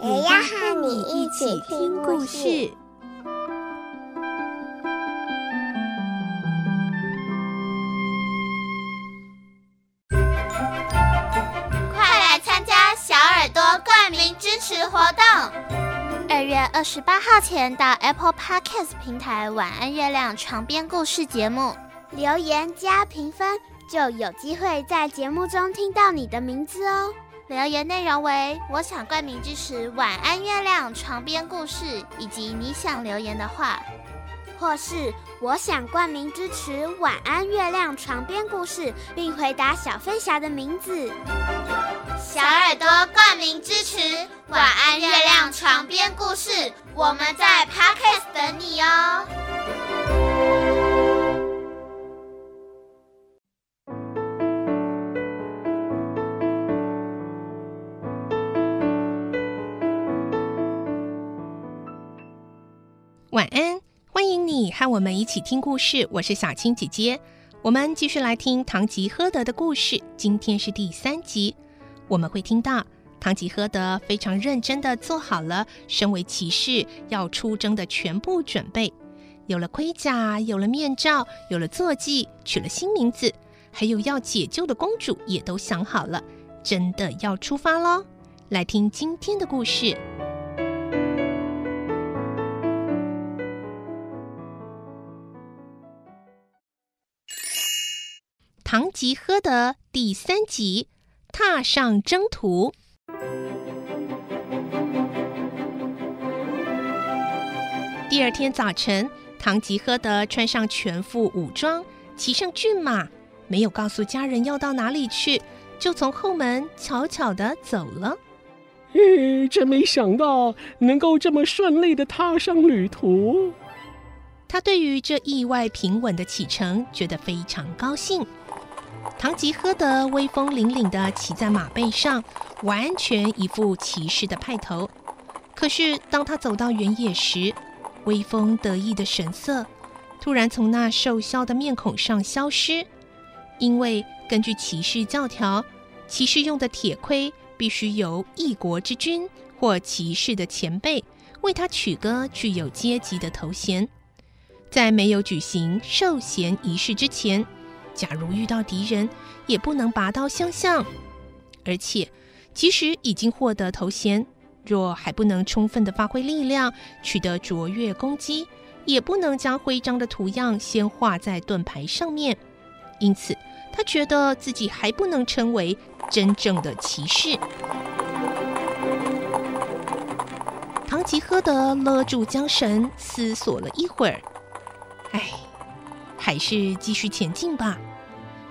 也要和你一起听故事。快来参加小耳朵冠名支持活动！二月二十八号前到 Apple Podcast 平台《晚安月亮床边故事》节目留言加评分，就有机会在节目中听到你的名字哦。留言内容为“我想冠名支持晚安月亮床边故事”，以及你想留言的话，或是我想冠名支持晚安月亮床边故事，并回答小飞侠的名字。小耳朵冠名支持《晚安月亮床边故事》，我们在 Podcast 等你哦。你和我们一起听故事。我是小青姐姐，我们继续来听《唐吉诃德》的故事。今天是第三集。我们会听到唐吉诃德非常认真地做好了身为骑士要出征的全部准备，有了盔甲，有了面罩，有了坐骑，取了新名字，还有要解救的公主也都想好了，真的要出发喽！来听今天的故事，《唐吉诃德》第三集。踏上征途。第二天早晨，唐吉诃德穿上全副武装，骑上骏马，没有告诉家人要到哪里去，就从后门悄悄的走了。咦，真没想到能够这么顺利的踏上旅途。他对于这意外平稳的启程，觉得非常高兴。唐吉诃德威风凛凛地骑在马背上，完全一副骑士的派头。可是，当他走到原野时，威风得意的神色突然从那瘦削的面孔上消失。因为根据骑士教条，骑士用的铁盔必须由一国之君或骑士的前辈为他取个具有阶级的头衔。在没有举行授衔仪式之前，假如遇到敌人，也不能拔刀相向。而且，即使已经获得头衔，若还不能充分的发挥力量，取得卓越攻击，也不能将徽章的图样先画在盾牌上面。因此，他觉得自己还不能称为真正的骑士。唐吉诃德勒住缰绳，思索了一会儿，还是继续前进吧。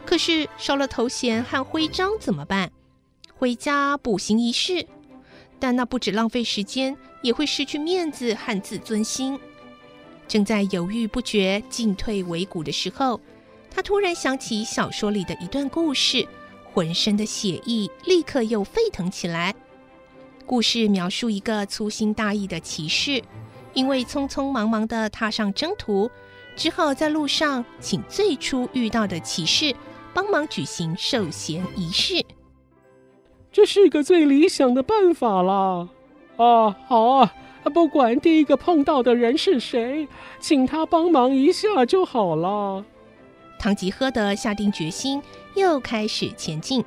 可是烧了头衔和徽章怎么办？回家补行仪式，但那不止浪费时间，也会失去面子和自尊心。正在犹豫不决、进退维谷的时候，他突然想起小说里的一段故事，浑身的血液立刻又沸腾起来。故事描述一个粗心大意的骑士，因为匆匆忙忙地踏上征途。只好在路上请最初遇到的骑士帮忙举行授衔仪式。这是个最理想的办法了。啊，好啊，不管第一个碰到的人是谁，请他帮忙一下就好了。唐吉诃德下定决心，又开始前进。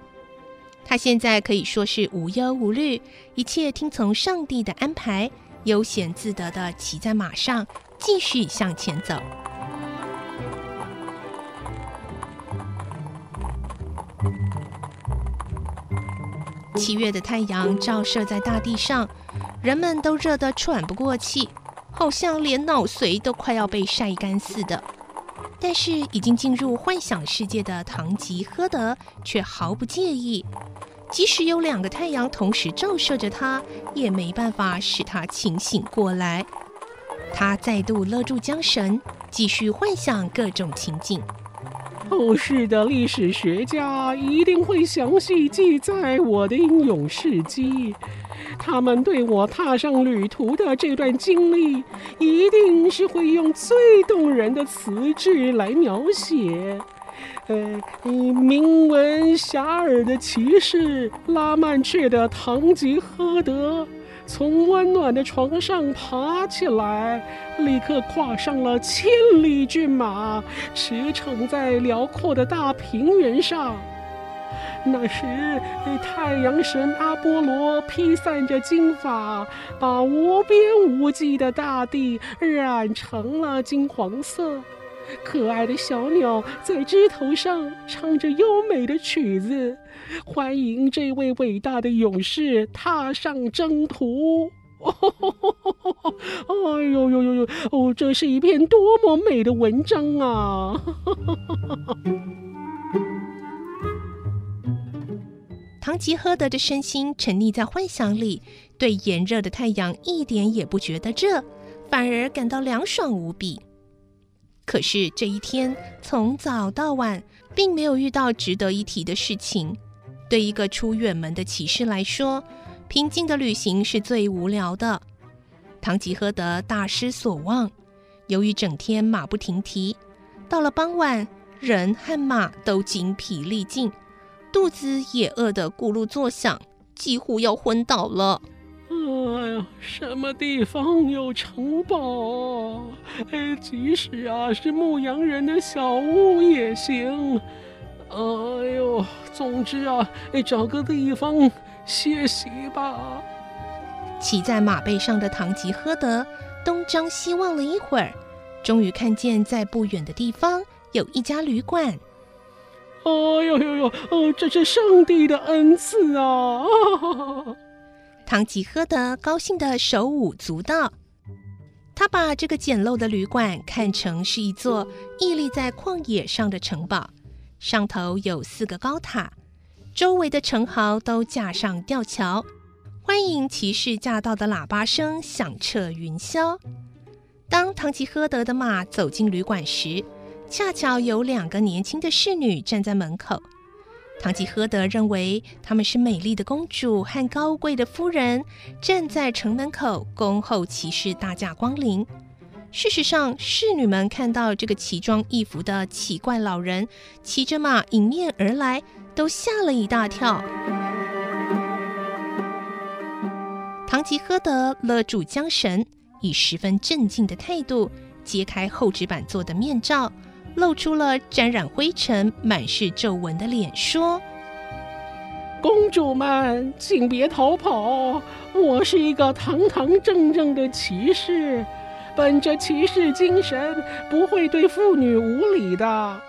他现在可以说是无忧无虑，一切听从上帝的安排，悠闲自得地骑在马上，继续向前走。七月的太阳照射在大地上，人们都热得喘不过气，好像连脑髓都快要被晒干似的。但是已经进入幻想世界的唐吉诃德却毫不介意，即使有两个太阳同时照射着他，也没办法使他清醒过来。他再度勒住缰绳，继续幻想各种情景。后世的历史学家一定会详细记载我的英勇事迹，他们对我踏上旅途的这段经历，一定是会用最动人的词句来描写。呃，名闻遐迩的骑士拉曼却的堂吉诃德。从温暖的床上爬起来，立刻跨上了千里骏马，驰骋在辽阔的大平原上。那时，太阳神阿波罗披散着金发，把无边无际的大地染成了金黄色。可爱的小鸟在枝头上唱着优美的曲子，欢迎这位伟大的勇士踏上征途。哦，哎呦呦呦呦！哦，这是一篇多么美的文章啊！堂吉诃德的身心沉溺在幻想里，对炎热的太阳一点也不觉得热，反而感到凉爽无比。可是这一天从早到晚，并没有遇到值得一提的事情。对一个出远门的骑士来说，平静的旅行是最无聊的。唐吉诃德大失所望，由于整天马不停蹄，到了傍晚，人和马都精疲力尽，肚子也饿得咕噜作响，几乎要昏倒了。什么地方有城堡？哎，即使啊是牧羊人的小屋也行。哎呦，总之啊，哎，找个地方歇息吧。骑在马背上的唐吉诃德东张西望了一会儿，终于看见在不远的地方有一家旅馆。哎呦呦呦，哦，这是上帝的恩赐啊！堂吉诃德高兴的手舞足蹈，他把这个简陋的旅馆看成是一座屹立在旷野上的城堡，上头有四个高塔，周围的城壕都架上吊桥，欢迎骑士驾到的喇叭声响彻云霄。当堂吉诃德的马走进旅馆时，恰巧有两个年轻的侍女站在门口。堂吉诃德认为他们是美丽的公主和高贵的夫人，站在城门口恭候骑士大驾光临。事实上，侍女们看到这个奇装异服的奇怪老人骑着马迎面而来，都吓了一大跳。堂吉诃德勒住缰绳，以十分镇静的态度揭开厚纸板做的面罩。露出了沾染灰尘、满是皱纹的脸，说：“公主们，请别逃跑！我是一个堂堂正正的骑士，本着骑士精神，不会对妇女无礼的。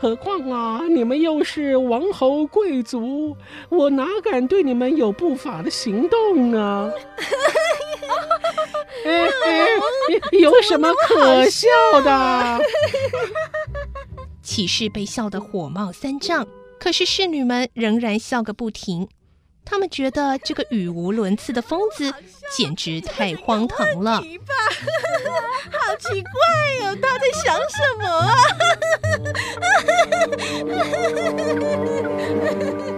何况啊，你们又是王侯贵族，我哪敢对你们有不法的行动呢？” 哎哎，有什么可笑的？骑士被笑得火冒三丈，可是侍女们仍然笑个不停。他们觉得这个语无伦次的疯子简直太荒唐了。好奇怪哟、哦，他在想什么啊？